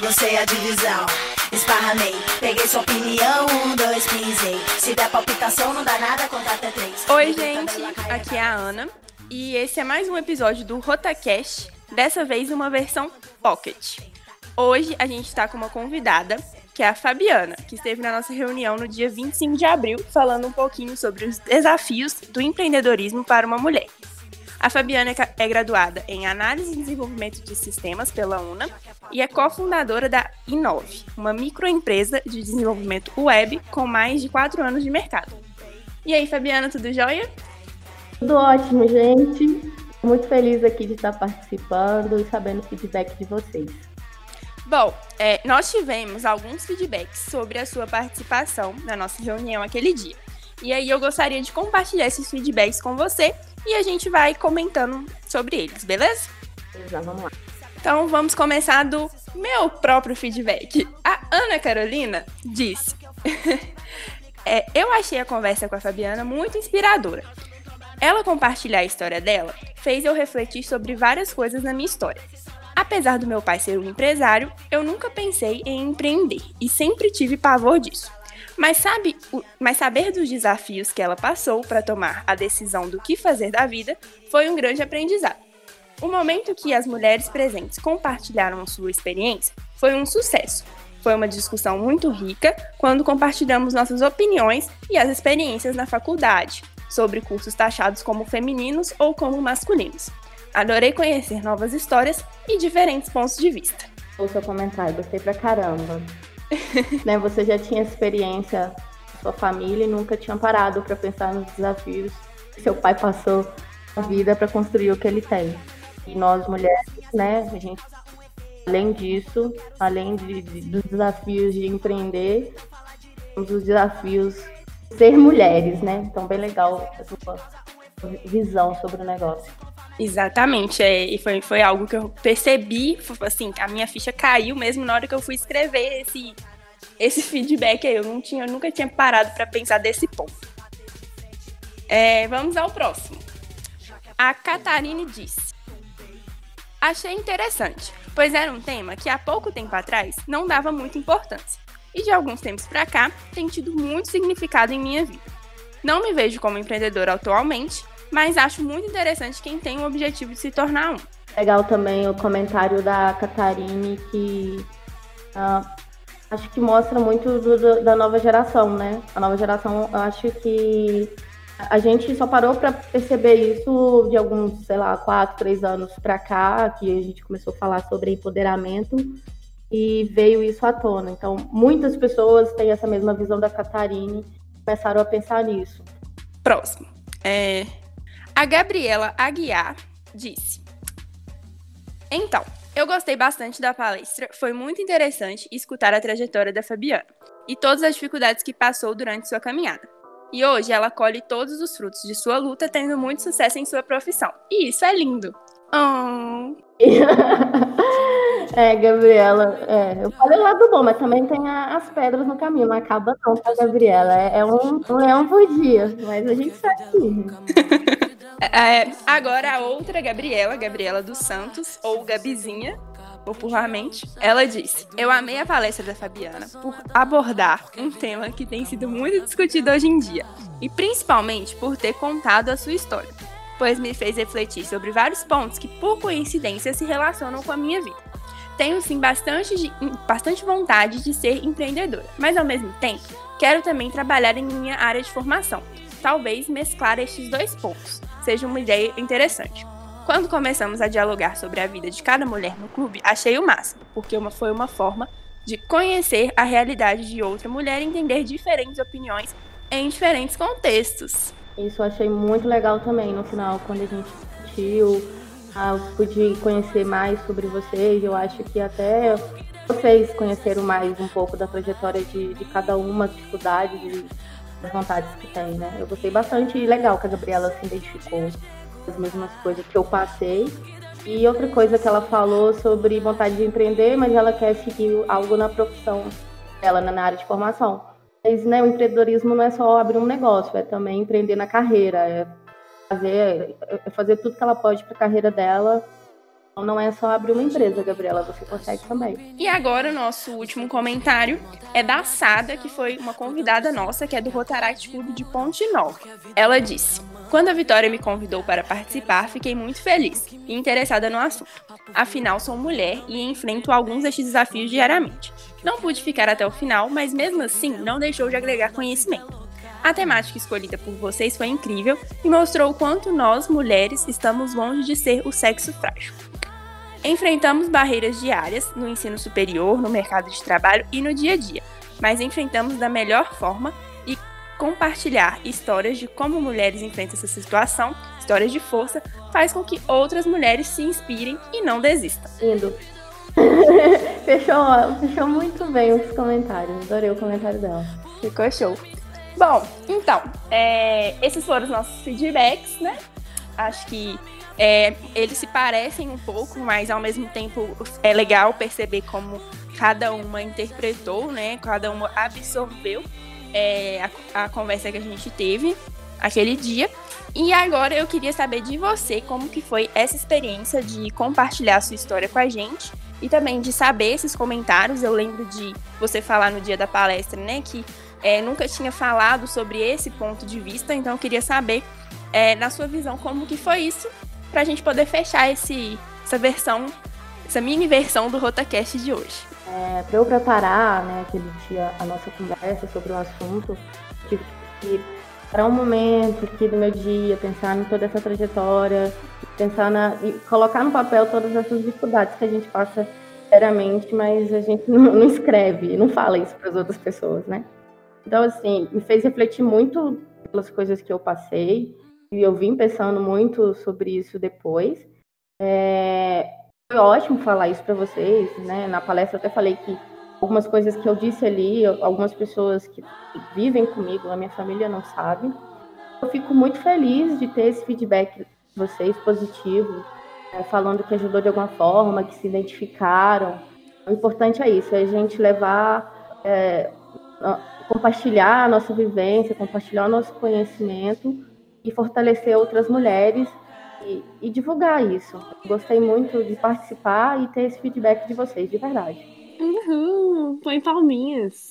baguncei a divisão. Esparramei, peguei sua opinião, um, dois, pisei. Se der palpitação, não dá nada, conta até três. Oi, gente, aqui é a Ana. E esse é mais um episódio do RotaCast, dessa vez uma versão Pocket. Hoje a gente está com uma convidada, que é a Fabiana, que esteve na nossa reunião no dia 25 de abril, falando um pouquinho sobre os desafios do empreendedorismo para uma mulher. A Fabiana é graduada em Análise e Desenvolvimento de Sistemas pela UNA e é cofundadora da Inove, uma microempresa de desenvolvimento web com mais de quatro anos de mercado. E aí, Fabiana, tudo jóia? Tudo ótimo, gente. Muito feliz aqui de estar participando e sabendo o feedback de vocês. Bom, é, nós tivemos alguns feedbacks sobre a sua participação na nossa reunião aquele dia. E aí eu gostaria de compartilhar esses feedbacks com você e a gente vai comentando sobre eles, beleza? Já vamos lá. Então vamos começar do meu próprio feedback. A Ana Carolina disse: é, Eu achei a conversa com a Fabiana muito inspiradora. Ela compartilhar a história dela fez eu refletir sobre várias coisas na minha história. Apesar do meu pai ser um empresário, eu nunca pensei em empreender e sempre tive pavor disso. Mas, sabe, mas saber dos desafios que ela passou para tomar a decisão do que fazer da vida foi um grande aprendizado. O momento que as mulheres presentes compartilharam sua experiência foi um sucesso. Foi uma discussão muito rica quando compartilhamos nossas opiniões e as experiências na faculdade sobre cursos taxados como femininos ou como masculinos. Adorei conhecer novas histórias e diferentes pontos de vista. O seu comentário, gostei pra caramba. né, você já tinha experiência com sua família e nunca tinha parado para pensar nos desafios que seu pai passou na vida para construir o que ele tem. E nós mulheres, né, a gente além disso, além de, de, dos desafios de empreender, temos os desafios de ser mulheres, né? Então bem legal a sua visão sobre o negócio. Exatamente, é, e foi, foi algo que eu percebi, assim, a minha ficha caiu mesmo na hora que eu fui escrever esse, esse feedback aí. Eu, não tinha, eu nunca tinha parado para pensar desse ponto. É, vamos ao próximo. A Catarine disse: Achei interessante, pois era um tema que há pouco tempo atrás não dava muita importância. E de alguns tempos para cá tem tido muito significado em minha vida. Não me vejo como empreendedora atualmente, mas acho muito interessante quem tem o objetivo de se tornar um. Legal também o comentário da Catarine, que uh, acho que mostra muito do, do, da nova geração, né? A nova geração, eu acho que a gente só parou para perceber isso de alguns, sei lá, quatro, três anos para cá, que a gente começou a falar sobre empoderamento e veio isso à tona. Então, muitas pessoas têm essa mesma visão da Catarine, começaram a pensar nisso. Próximo. É, a Gabriela Aguiar disse: Então, eu gostei bastante da palestra, foi muito interessante escutar a trajetória da Fabiana e todas as dificuldades que passou durante sua caminhada. E hoje ela colhe todos os frutos de sua luta, tendo muito sucesso em sua profissão. E isso é lindo. Oh. é, Gabriela, é, eu falei o lado bom, mas também tem a, as pedras no caminho, não acaba não, tá, Gabriela? É, é um, um leão por dia, mas a gente sabe. É, agora a outra Gabriela, Gabriela dos Santos, ou Gabizinha, popularmente, ela disse: Eu amei a palestra da Fabiana por abordar um tema que tem sido muito discutido hoje em dia, e principalmente por ter contado a sua história, pois me fez refletir sobre vários pontos que, por coincidência, se relacionam com a minha vida. Tenho sim bastante, de, bastante vontade de ser empreendedora, mas ao mesmo tempo quero também trabalhar em minha área de formação. Talvez mesclar estes dois pontos seja uma ideia interessante. Quando começamos a dialogar sobre a vida de cada mulher no clube, achei o máximo, porque uma, foi uma forma de conhecer a realidade de outra mulher e entender diferentes opiniões em diferentes contextos. Isso eu achei muito legal também no final, quando a gente discutiu, ah, eu pude conhecer mais sobre vocês, eu acho que até vocês conheceram mais um pouco da trajetória de, de cada uma, as dificuldades e as vontades que tem, né? Eu gostei bastante e legal que a Gabriela se identificou as mesmas coisas que eu passei. E outra coisa que ela falou sobre vontade de empreender, mas ela quer seguir algo na profissão dela, na área de formação. Mas né, o empreendedorismo não é só abrir um negócio, é também empreender na carreira, é fazer, é fazer tudo que ela pode para a carreira dela. Então não é só abrir uma empresa, Gabriela, você consegue também. E agora o nosso último comentário é da Sada, que foi uma convidada nossa, que é do Rotaract Clube de Ponte Nova. Ela disse: Quando a Vitória me convidou para participar, fiquei muito feliz e interessada no assunto. Afinal, sou mulher e enfrento alguns destes desafios diariamente. Não pude ficar até o final, mas mesmo assim não deixou de agregar conhecimento. A temática escolhida por vocês foi incrível e mostrou o quanto nós, mulheres, estamos longe de ser o sexo frágil. Enfrentamos barreiras diárias no ensino superior, no mercado de trabalho e no dia a dia, mas enfrentamos da melhor forma compartilhar histórias de como mulheres enfrentam essa situação, histórias de força, faz com que outras mulheres se inspirem e não desistam. Lindo. fechou, fechou muito bem os comentários. Adorei o comentário dela. Ficou show. Bom, então, é, esses foram os nossos feedbacks, né? Acho que é, eles se parecem um pouco, mas ao mesmo tempo é legal perceber como cada uma interpretou, né? Cada uma absorveu é, a, a conversa que a gente teve aquele dia. E agora eu queria saber de você como que foi essa experiência de compartilhar a sua história com a gente e também de saber esses comentários. Eu lembro de você falar no dia da palestra, né, que é, nunca tinha falado sobre esse ponto de vista, então eu queria saber, é, na sua visão, como que foi isso, para a gente poder fechar esse, essa versão, essa mini versão do RotaCast de hoje. É, para eu preparar né, aquele dia a nossa conversa sobre o assunto, tive que parar um momento aqui do meu dia, pensar em toda essa trajetória, pensar na, e colocar no papel todas essas dificuldades que a gente passa diariamente, mas a gente não, não escreve, não fala isso para as outras pessoas, né? Então, assim, me fez refletir muito pelas coisas que eu passei, e eu vim pensando muito sobre isso depois. É, foi ótimo falar isso para vocês, né? Na palestra eu até falei que algumas coisas que eu disse ali, algumas pessoas que vivem comigo, a minha família não sabe. Eu fico muito feliz de ter esse feedback de vocês positivo, é, falando que ajudou de alguma forma, que se identificaram. O importante é isso, é a gente levar é, compartilhar a nossa vivência, compartilhar o nosso conhecimento e fortalecer outras mulheres e, divulgar isso. Gostei muito de participar e ter esse feedback de vocês, de verdade. Uhul! Põe palminhas.